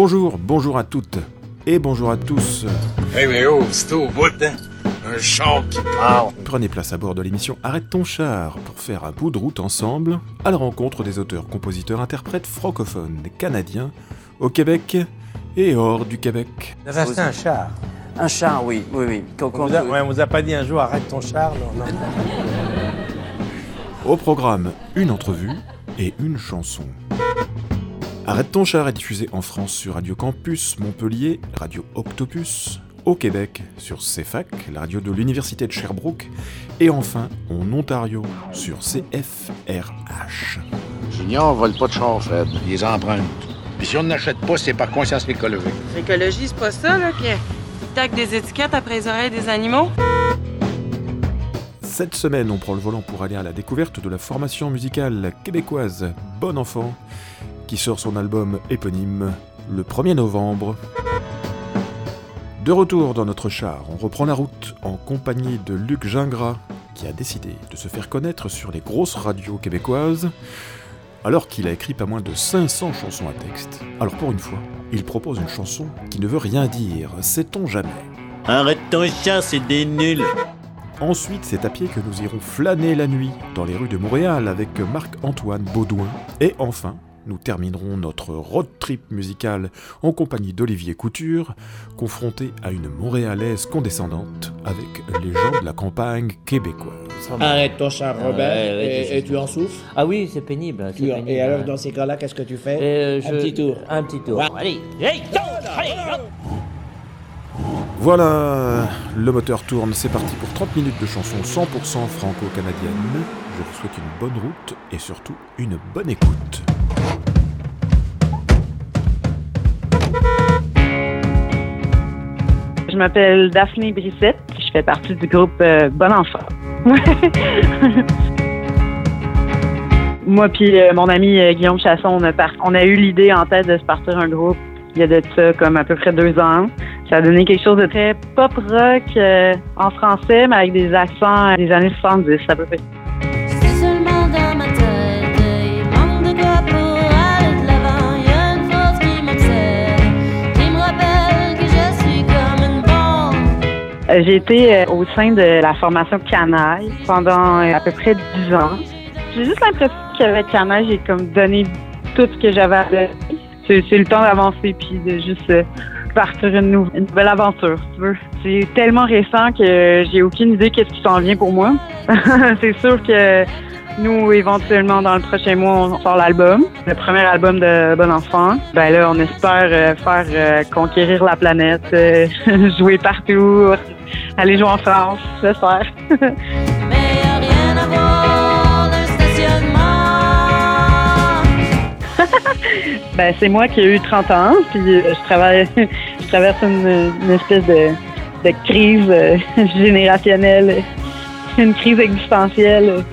Bonjour, bonjour à toutes et bonjour à tous. Hey mais oh, c'est au bout, hein? Un char qui parle. Prenez place à bord de l'émission Arrête ton char pour faire un bout de route ensemble à la rencontre des auteurs, compositeurs, interprètes francophones canadiens au Québec et hors du Québec. Vous avez acheté un char? Un char, oui, oui, oui. On vous, a, ouais, on vous a pas dit un jour arrête ton char, non, non. Au programme, une entrevue et une chanson. Arrête ton char est diffusé en France sur Radio Campus Montpellier, Radio Octopus, au Québec sur CFAC, la radio de l'Université de Sherbrooke, et enfin en Ontario sur CFRH. Junior vole pas de char, Fred. Il les emprunte. Puis si on n'achète pas, c'est par conscience écologique. L'écologie, c'est pas ça, là, que tac des étiquettes après les oreilles des animaux. Cette semaine, on prend le volant pour aller à la découverte de la formation musicale québécoise Bon Enfant, qui sort son album éponyme le 1er novembre. De retour dans notre char, on reprend la route en compagnie de Luc Gingras, qui a décidé de se faire connaître sur les grosses radios québécoises, alors qu'il a écrit pas moins de 500 chansons à texte. Alors pour une fois, il propose une chanson qui ne veut rien dire, sait-on jamais. Arrête ton chat, c'est des nuls. Ensuite, c'est à pied que nous irons flâner la nuit dans les rues de Montréal avec Marc-Antoine Baudouin. Et enfin, nous terminerons notre road trip musical en compagnie d'Olivier Couture, confronté à une Montréalaise condescendante avec les gens de la campagne québécoise. Arrête ton char, Robert, Ouais, ouais, et, tu en souffres. Ah oui, c'est pénible. et alors, dans ces cas-là, qu'est-ce que tu fais Euh, Un petit tour. Un petit tour. Ouais. Allez, hey, go, allez. Voilà, le moteur tourne, c'est parti pour 30 minutes de chansons 100% franco-canadiennes. Je vous souhaite une bonne route et surtout une bonne écoute. M'appelle Daphné Brissette. Je fais partie du groupe euh, Bon Enfant. Moi puis euh, mon ami euh, Guillaume Chasson, on a, on a eu l'idée en tête de se partir un groupe il y a de ça comme à peu près deux ans. Ça a donné quelque chose de très pop rock en français, mais avec des accents des années 70 à peu près. J'ai été euh, au sein de la formation Canaille pendant euh, à peu près 10 ans. J'ai juste l'impression qu'avec Canaille, j'ai comme donné tout ce que j'avais à donner. C'est le temps d'avancer puis de juste euh, partir une, une nouvelle aventure, tu veux. C'est tellement récent que j'ai aucune idée qu'est-ce qui s'en vient pour moi. C'est sûr que nous, éventuellement, dans le prochain mois, on sort l'album, le premier album de Bon Enfant. Ben là, on espère euh, faire euh, conquérir la planète, euh, jouer partout, aller jouer en France, j'espère. Ben, c'est moi qui ai eu 30 ans, puis euh, je travaille, je traverse une, une espèce de, de crise euh, générationnelle, une crise existentielle.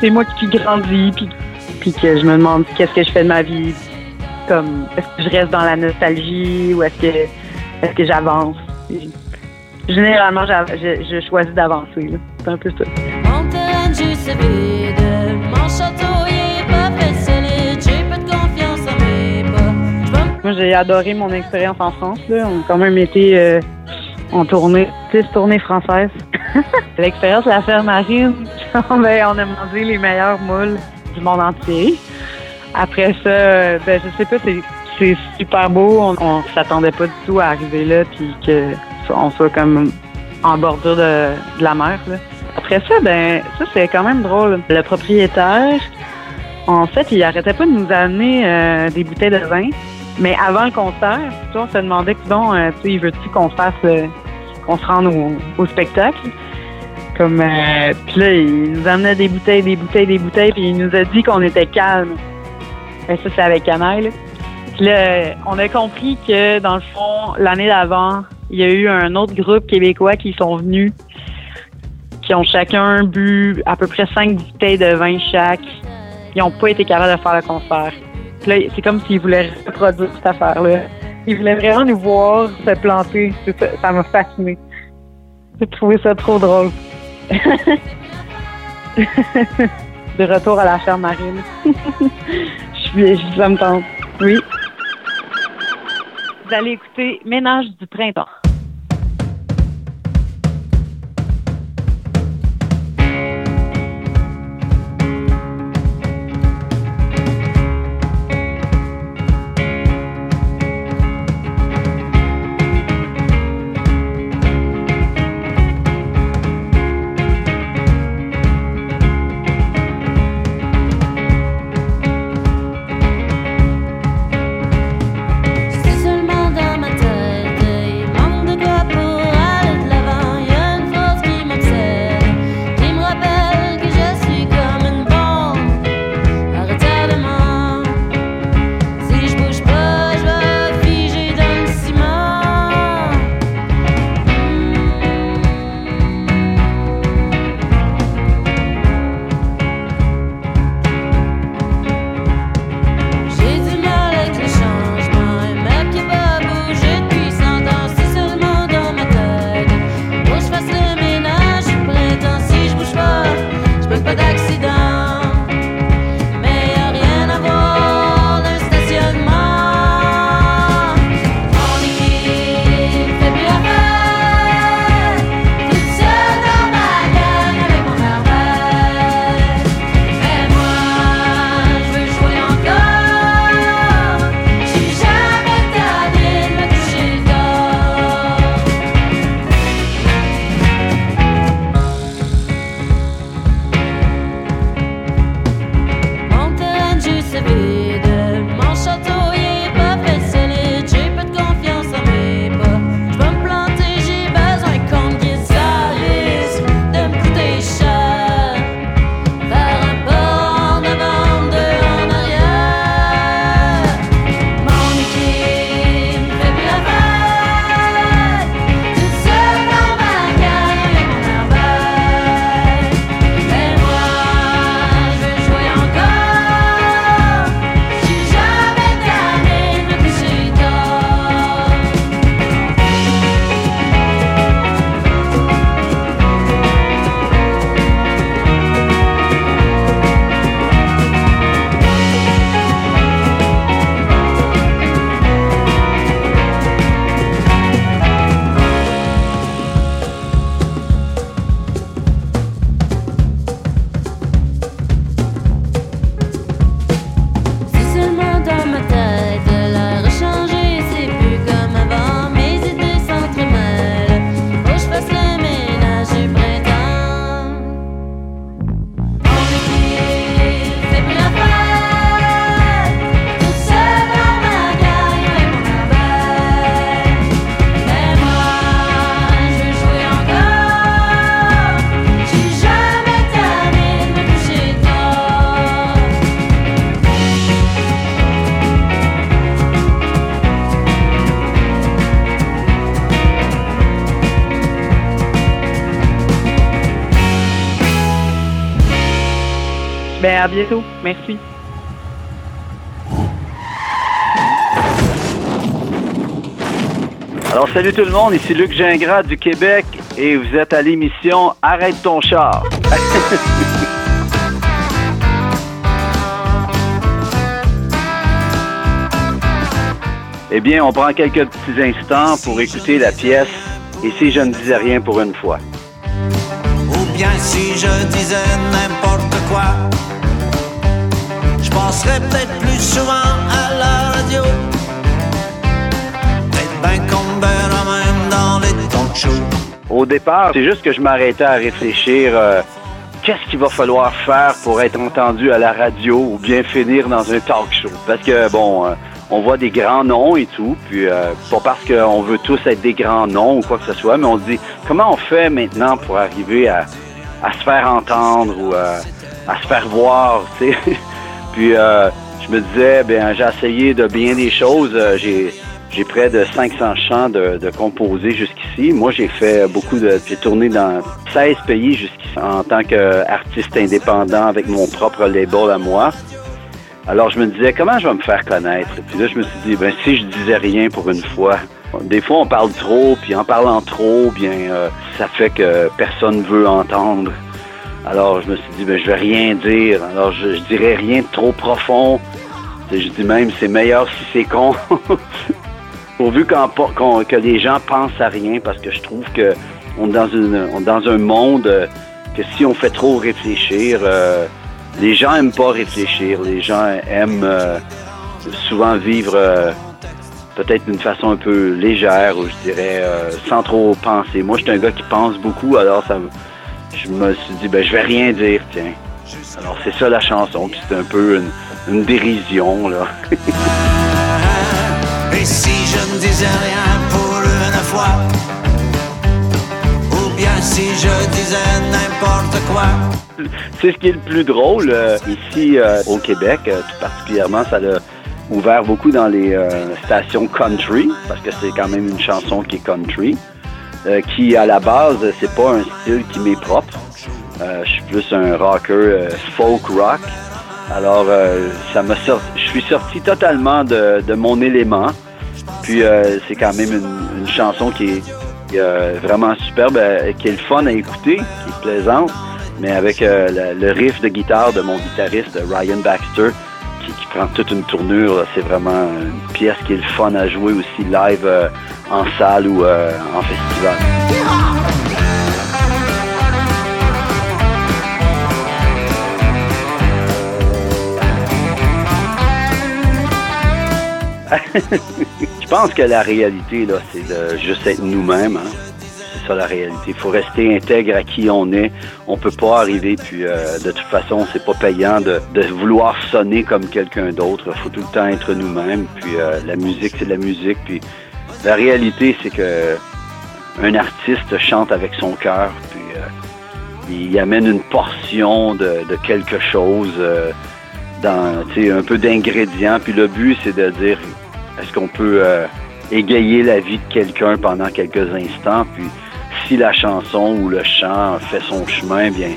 C'est moi qui grandis, puis, puis que je me demande qu'est-ce que je fais de ma vie. Comme, est-ce que je reste dans la nostalgie ou est-ce que, est-ce que j'avance? Généralement, je, je choisis d'avancer. C'est un peu ça. Mon terrain de jus c'est vide, mon château il est pas fait solide. J'ai peu de confiance en mes pas. J'vais me Moi, j'ai adoré mon expérience en France. Là. On a quand même été euh, en tournée, 10 tournées françaises. L'expérience de la ferme marine, on a mangé les meilleurs moules du monde entier. Après ça, euh, ben, je sais pas, c'est, c'est super beau. On, on s'attendait pas du tout à arriver là, puis que on soit comme en bordure de, de la mer. Là. Après ça, ben, ça c'est quand même drôle. Le propriétaire, en fait, il arrêtait pas de nous amener euh, des bouteilles de vin. Mais avant le concert, on se demandait, bon, euh, tu sais, veux-tu qu'on fasse, euh, qu'on se rende au, spectacle? Comme, euh, puis là, il nous amenait des bouteilles, des bouteilles, des bouteilles, puis il nous a dit qu'on était calme. Ben, ça, c'est avec Canaille. Puis là, on a compris que, dans le fond, l'année d'avant, il y a eu un autre groupe québécois qui sont venus, qui ont chacun bu à peu près cinq bouteilles de vin chaque. Ils n'ont pas été capables de faire le concert. Là, c'est comme s'ils voulaient reproduire cette affaire-là. Ils voulaient vraiment nous voir se planter. Ça m'a fasciné. J'ai trouvé ça trop drôle. De retour à la ferme marine. Je je- ça me tente. Oui. Vous allez écouter Ménage du printemps. À bientôt. Merci. Alors, salut tout le monde, ici Luc Gingras du Québec et vous êtes à l'émission Arrête ton char. eh bien, on prend quelques petits instants pour écouter la pièce Et si je ne disais rien pour une fois. Ou bien si je disais n'importe quoi, peut-être plus souvent à la radio. Peut-être bien qu'on même dans les talk shows. Au départ, c'est juste que je m'arrêtais à réfléchir euh, qu'est-ce qu'il va falloir faire pour être entendu à la radio ou bien finir dans un talk show? Parce que, bon, euh, on voit des grands noms et tout, puis euh, pas parce qu'on veut tous être des grands noms ou quoi que ce soit, mais on se dit comment on fait maintenant pour arriver à, à se faire entendre ou euh, à se faire voir, tu sais? puis euh, je me disais, ben j'ai essayé de bien des choses, euh, j'ai j'ai près de 500 chants de, de composés jusqu'ici. Moi, j'ai fait beaucoup de... J'ai tourné dans 16 pays jusqu'ici en tant qu'artiste indépendant avec mon propre label à moi. Alors, je me disais, comment je vais me faire connaître? Puis là, je me suis dit, ben si je disais rien pour une fois. Des fois, on parle trop, puis en parlant trop, bien, euh, ça fait que personne veut entendre. Alors, je me suis dit, ben je vais rien dire. Alors, je, je dirais rien de trop profond. Je dis même, c'est meilleur si c'est con. Pourvu qu'on- que les gens pensent à rien, parce que je trouve que on est dans, une, dans un monde euh, que si on fait trop réfléchir, euh, les gens aiment pas réfléchir. Les gens aiment euh, souvent vivre peut-être d'une façon un peu légère, ou je dirais sans trop penser. Moi, je suis un gars qui pense beaucoup, alors ça, me- je me suis dit, ben, je vais rien dire, tiens. Alors, c'est ça la chanson, puis c'est un peu une, une dérision, là. Et si je ne disais rien pour une fois? Ou bien si je disais n'importe quoi? C'est ce qui est le plus drôle euh, ici euh, au Québec, euh, tout particulièrement, ça l'a ouvert beaucoup dans les stations country, parce que c'est quand même une chanson qui est country, euh, qui à la base, c'est pas un style qui m'est propre. Euh, je suis plus un rocker euh, folk rock. Alors, ça m'a sorti, je suis sorti totalement de, de mon élément. Puis c'est quand même une, chanson qui est, vraiment superbe, qui est le fun à écouter, qui est plaisante, mais avec le riff de guitare de mon guitariste Ryan Baxter, qui, prend toute une tournure. C'est vraiment une pièce qui est le fun à jouer aussi live euh, en salle ou euh, en festival. Je pense que la réalité, là, c'est de juste être nous-mêmes. hein. Ça la réalité. Il faut rester intègre à qui on est. On peut pas arriver, puis euh, de toute façon, c'est pas payant de, vouloir sonner comme quelqu'un d'autre. Il faut tout le temps être nous-mêmes. Puis euh, la musique, c'est de la musique. Puis la réalité, c'est que un artiste chante avec son cœur. Puis euh, il amène une portion de, quelque chose. dans un peu d'ingrédients. Puis le but, c'est de dire est-ce qu'on peut égayer la vie de quelqu'un pendant quelques instants. Puis si la chanson ou le chant fait son chemin, bien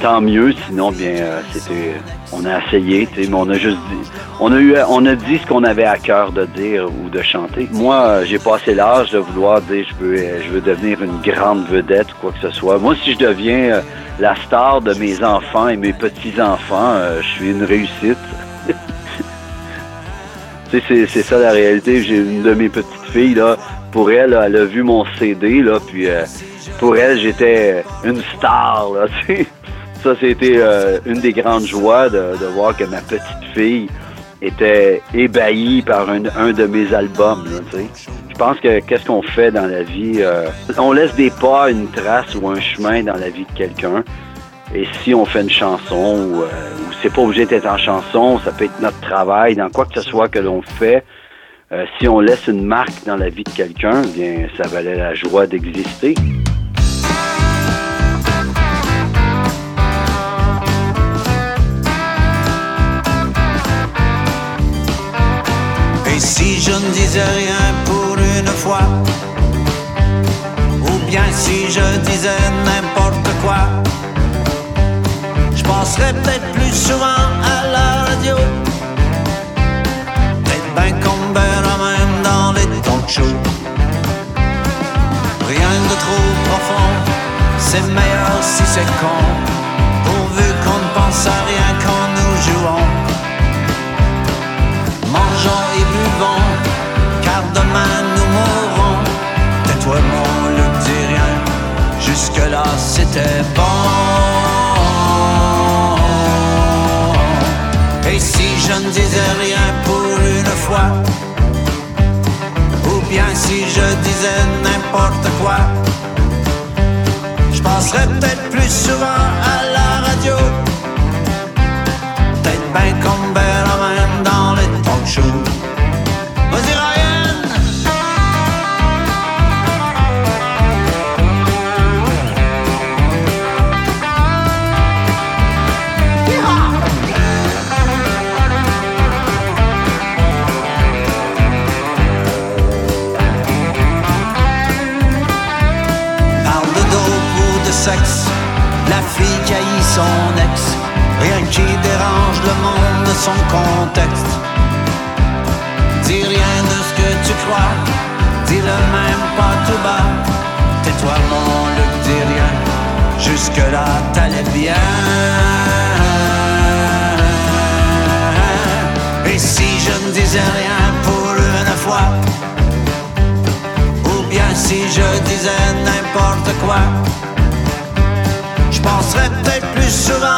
tant mieux. Sinon, bien euh, c'était on a essayé, mais on a juste dit on a eu dit ce qu'on avait à cœur de dire ou de chanter. Moi, euh, j'ai passé l'âge de vouloir dire je veux euh, je veux devenir une grande vedette ou quoi que ce soit. Moi, si je deviens la star de mes enfants et mes petits-enfants, je suis une réussite. C'est, c'est ça la réalité. J'ai une de mes petites filles, là, pour elle, elle a vu mon CD, là, puis euh, pour elle, j'étais une star, là. Ça, c'était euh, une des grandes joies de, de voir que ma petite fille était ébahie par un, un de mes albums, là. Je pense que qu'est-ce qu'on fait dans la vie, euh, on laisse des pas, une trace ou un chemin dans la vie de quelqu'un. Et si on fait une chanson, ou, euh, ou c'est pas obligé d'être en chanson, ça peut être notre travail, dans quoi que ce soit que l'on fait, euh, si on laisse une marque dans la vie de quelqu'un, bien, ça valait la joie d'exister. Et si je ne disais rien pour une fois Ou bien si je disais n'importe quoi Je penserais peut-être plus Rien de trop profond C'est meilleur si c'est con Pourvu qu'on ne pense à rien quand nous jouons Mangeons et buvons, car demain nous mourrons. Tais-toi mon Luc, dis rien, jusque-là c'était bon. Et si je ne disais rien pour une fois, si je disais n'importe quoi, je penserais peut-être plus souvent à la radio. Peut-être qui dérange le monde de son contexte. Dis rien de ce que tu crois, dis-le même pas tout bas. Tais-toi mon Luc, dis rien, jusque-là t'allais bien. Et si je ne disais rien pour une fois, si je disais n'importe quoi. Je penserais peut-être plus souvent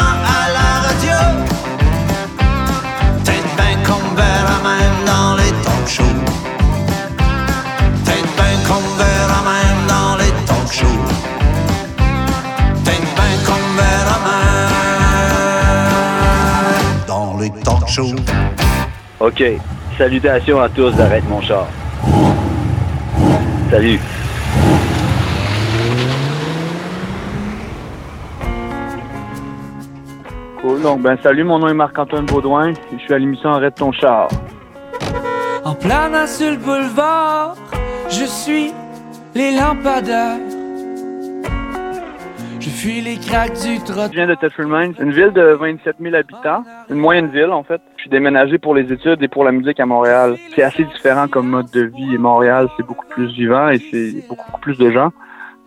OK. Salutations à tous d'Arrête mon char. Salut. Cool. Donc, ben, salut, mon nom est Marc-Antoine Baudouin. Je suis à l'émission Arrête ton char. En planant sur le boulevard, je suis les lampadaires. Je fuis les craques du trottoir. Je viens de Thetford Mines, une ville de 27 000 habitants, une moyenne ville en fait. Je suis déménagé pour les études et pour la musique à Montréal. C'est assez différent comme mode de vie et Montréal, c'est beaucoup plus vivant et c'est beaucoup plus de gens.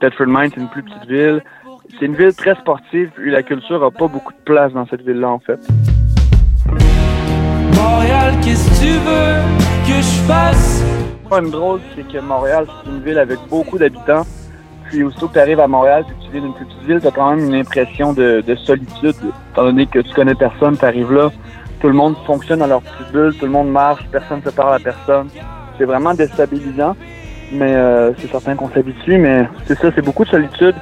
Thetford Mines, c'est une plus petite ville. C'est une ville très sportive et la culture a pas beaucoup de place dans cette ville-là en fait. Montréal, qu'est-ce que tu veux que je fasse? Pas une drôle, c'est que Montréal, c'est une ville avec beaucoup d'habitants. Puis aussitôt que tu arrives à Montréal, si tu vis dans une plus petite ville, tu as quand même une impression de, de solitude. Étant donné que tu connais personne, tu arrives là, tout le monde fonctionne dans leur petite bulle, tout le monde marche, personne ne se parle à personne. C'est vraiment déstabilisant, mais euh, c'est certain qu'on s'habitue, mais c'est ça, c'est beaucoup de solitude,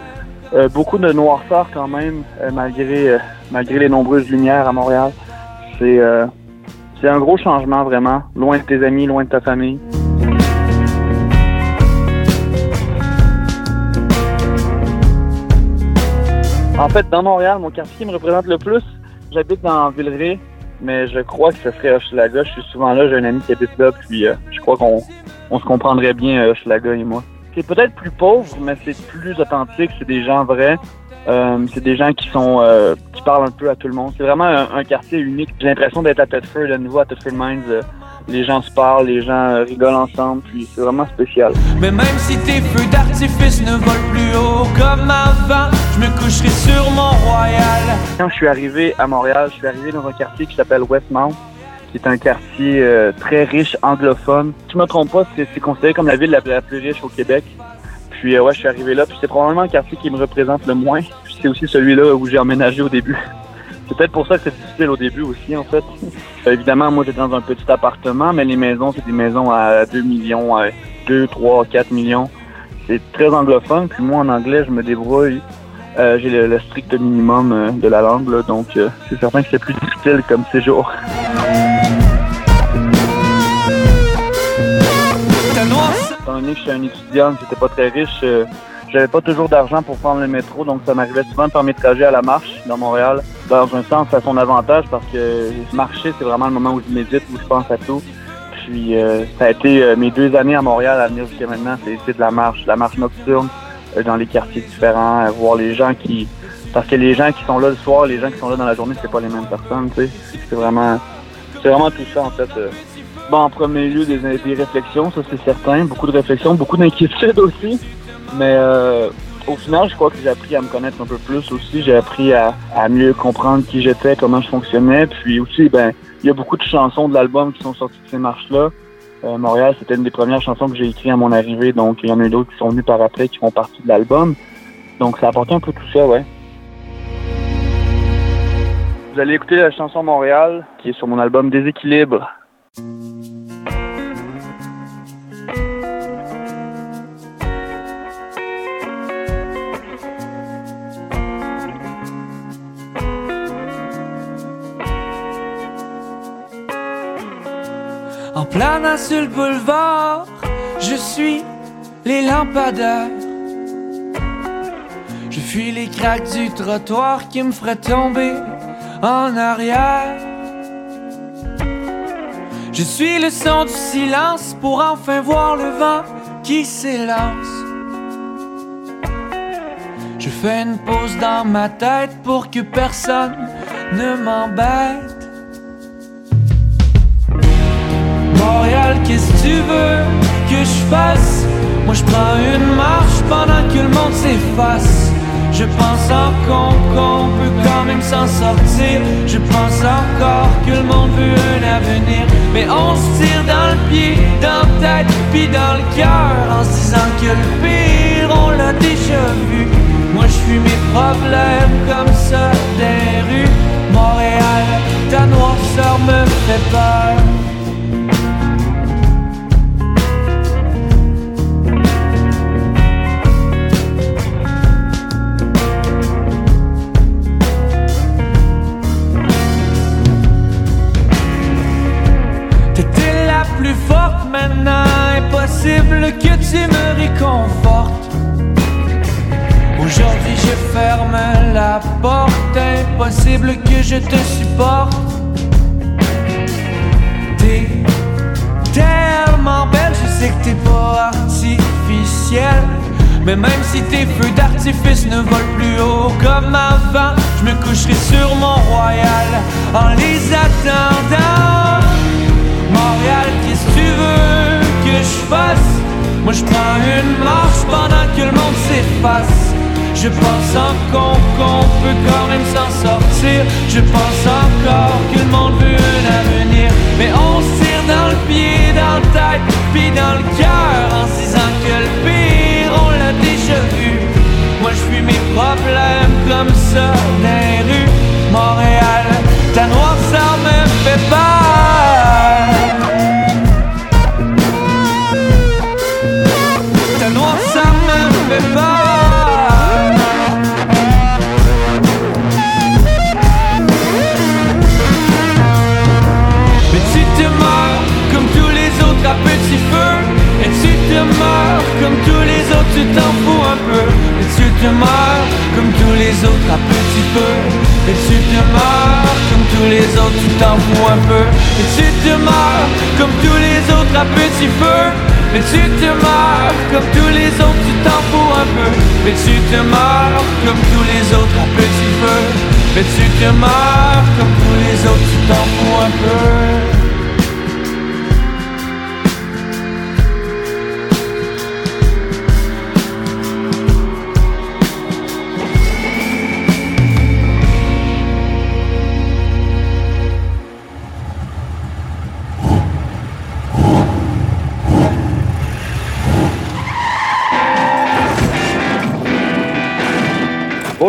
euh, beaucoup de noirceur quand même, euh, malgré, euh, malgré les nombreuses lumières à Montréal. C'est c'est un gros changement vraiment, loin de tes amis, loin de ta famille. En fait, dans Montréal, mon quartier qui me représente le plus, j'habite dans Villeray, mais je crois que ce serait Hochelaga. Je suis souvent là, j'ai un ami qui habite là, puis euh, je crois qu'on on se comprendrait bien, euh, Hochelaga et moi. C'est peut-être plus pauvre, mais c'est plus authentique, c'est des gens vrais. Euh, c'est des gens qui sont qui parlent un peu à tout le monde. C'est vraiment un, un quartier unique. J'ai l'impression d'être à Thetford, à nouveau à Thetford Mines. Les gens se parlent, les gens euh, rigolent ensemble, puis c'est vraiment spécial. Mais même si tes feux d'artifice ne volent plus haut comme avant, je me coucherai sur mon royal. Quand je suis arrivé à Montréal, je suis arrivé dans un quartier qui s'appelle Westmount, qui est un quartier euh, très riche anglophone. Si je me trompe pas, c'est considéré comme la ville la, la plus riche au Québec. Puis euh, ouais, je suis arrivé là, puis c'est probablement le quartier qui me représente le moins. Puis c'est aussi celui-là où j'ai emménagé au début. C'est peut-être pour ça que c'est difficile au début aussi, en fait. Euh, évidemment, moi, j'étais dans un petit appartement, mais les maisons, c'est des maisons à 2 millions, à 2, 3, 4 millions. C'est très anglophone, puis moi, en anglais, je me débrouille. Euh, j'ai le, le strict minimum euh, de la langue, là, donc c'est certain que c'est plus difficile comme séjour. Étant donné que je suis un étudiant, j'étais pas très riche, j'avais pas toujours d'argent pour prendre le métro, donc ça m'arrivait souvent de faire mes trajets à la marche dans Montréal. Dans un sens, à son avantage parce que marcher, c'est vraiment le moment où je médite, où je pense à tout. Puis euh, ça a été euh, mes deux années à Montréal à venir jusqu'à maintenant, c'est de la marche, la marche nocturne euh, dans les quartiers différents, euh, voir les gens qui. Parce que les gens qui sont là le soir, les gens qui sont là dans la journée, c'est pas les mêmes personnes, tu sais. C'est vraiment. C'est vraiment tout ça en fait. euh. Bon, en premier lieu, des, des réflexions, ça c'est certain. Beaucoup de réflexions, beaucoup d'inquiétudes aussi. Mais euh, au final, je crois que j'ai appris à me connaître un peu plus aussi. J'ai appris à, à mieux comprendre qui j'étais, comment je fonctionnais. Puis aussi, ben, il y a beaucoup de chansons de l'album qui sont sorties de ces marches-là. Euh, Montréal, c'était une des premières chansons que j'ai écrites à mon arrivée. Donc, il y en a eu d'autres qui sont venues par après, qui font partie de l'album. Donc, ça a apporté un peu tout ça, ouais. Vous allez écouter la chanson Montréal, qui est sur mon album Déséquilibre. Sur le boulevard, je suis les lampadaires. Je fuis les craques du trottoir qui me feraient tomber en arrière. Je suis le son du silence pour enfin voir le vent qui s'élance. Je fais une pause dans ma tête pour que personne ne m'embête. Qu'est-ce que tu veux que je fasse? Moi je prends une marche pendant que le monde s'efface. Je pense encore qu'on peut quand même s'en sortir. Je pense encore que le monde veut un avenir. Mais on se tire dans le pied, dans la tête, puis dans le cœur. En se disant que le pire, on l'a déjà vu. Moi je fuis mes problèmes comme ça des rues. Montréal, ta noirceur me fait peur. Ferme la porte, impossible que je te supporte. T'es tellement belle, je sais que t'es pas artificielle. Mais même si tes feux d'artifice ne volent plus haut comme avant, je me coucherai sur mon royal en les attendant. Montréal, qu'est-ce que tu veux que je fasse? Moi je prends une marche pendant que le monde s'efface. Je pense encore qu'on peut quand même s'en sortir. Je pense encore que le monde veut un avenir. Mais on se tire dans le pied, dans la tête, puis dans le cœur. En se disant que le pire, on l'a déjà vu. Moi je fuis mes problèmes comme ça les rues. Montréal, ta noirceur Mais tu te meurs comme tous les autres, tu t'en fous un peu. Mais tu te meurs comme tous les autres petit feu. Mais tu te meurs comme tous les autres, tu t'en fous un peu.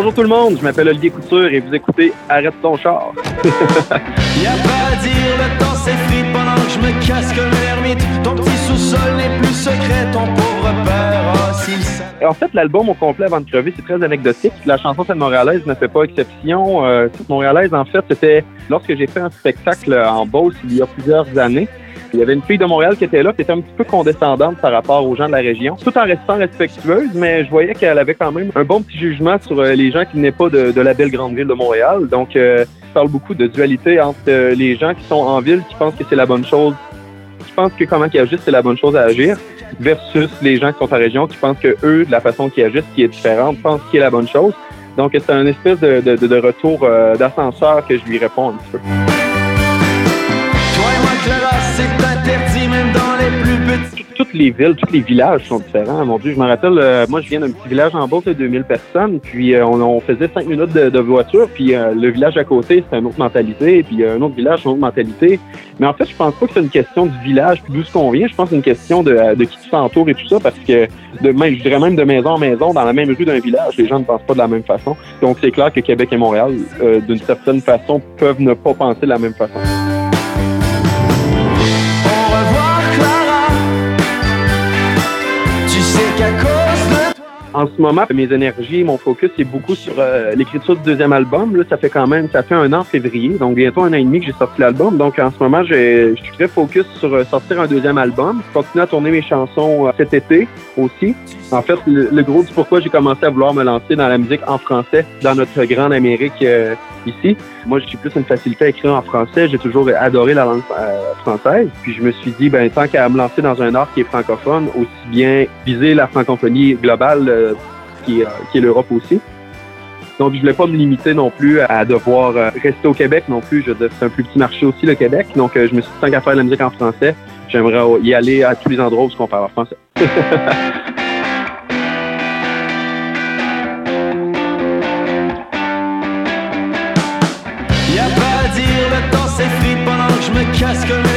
Bonjour tout le monde, je m'appelle Olivier Couture et vous écoutez Arrête ton char. Y'a pas à dire, le temps s'effrite pendant que je me comme l'ermite. Ton petit sous-sol n'est plus secret, ton pauvre père s'il savait. En fait, l'album au complet avant de crever, c'est très anecdotique. La chanson Cette Montréalaise ne fait pas exception. Euh, Cette Montréalaise, en fait, c'était lorsque j'ai fait un spectacle en Beauce il y a plusieurs années. Il y avait une fille de Montréal qui était là, qui était un petit peu condescendante par rapport aux gens de la région, tout en restant respectueuse, mais je voyais qu'elle avait quand même un bon petit jugement sur euh, les gens qui venaient pas de, la belle grande ville de Montréal. Donc, euh, je parle beaucoup de dualité entre euh, les gens qui sont en ville, qui pensent que c'est la bonne chose, qui pensent que comment qu'ils agissent, c'est la bonne chose à agir, versus les gens qui sont en région, qui pensent que eux, de la façon qu'ils agissent, qui est différente, pensent qu'il est la bonne chose. Donc, c'est un espèce de, retour d'ascenseur que je lui réponds un petit peu. Toi et moi, Clara, toutes les villes, tous les villages sont différents. Mon Dieu, je me rappelle, euh, moi, je viens d'un petit village en Beauce de 2000 personnes, puis euh, on, faisait cinq minutes de, voiture, puis euh, le village à côté, c'est une autre mentalité, puis un autre village, une autre mentalité. Mais en fait, je pense pas que c'est une question du village, puis d'où ce qu'on vient. Je pense que c'est une question de, qui tu t'entoures et tout ça, parce que de même, je dirais même de maison en maison, dans la même rue d'un village, les gens ne pensent pas de la même façon. Donc, c'est clair que Québec et Montréal, d'une certaine façon, peuvent ne pas penser de la même façon. En ce moment, mes énergies, mon focus est beaucoup sur euh, l'écriture du deuxième album. Là, ça fait quand même, ça fait un an en février, donc bientôt un an et demi que j'ai sorti l'album. Donc en ce moment, je suis très focus sur euh, sortir un deuxième album. Je continue à tourner mes chansons euh, cet été aussi. En fait, le, gros du pourquoi j'ai commencé à vouloir me lancer dans la musique en français dans notre grande Amérique ici. Moi, j'ai plus une facilité à écrire en français. J'ai toujours adoré la langue euh, française. Puis je me suis dit, ben tant qu'à me lancer dans un art qui est francophone, aussi bien viser la francophonie globale euh, qui est, euh, est l'Europe aussi. Donc, je voulais pas me limiter non plus à devoir euh, rester au Québec non plus. Je c'est un plus petit marché aussi, le Québec. Donc, je me suis dit, tant qu'à faire de la musique en français, j'aimerais y aller à tous les endroits où on parle en français. casque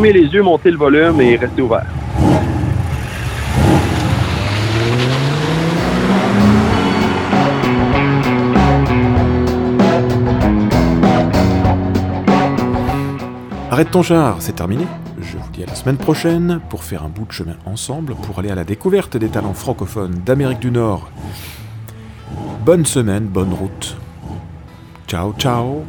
fermer les yeux, monter le volume et rester ouvert. Arrête ton char, c'est terminé. Je vous dis à la semaine prochaine pour faire un bout de chemin ensemble pour aller à la découverte des talents francophones d'Amérique du Nord. Bonne semaine, bonne route. Ciao, ciao.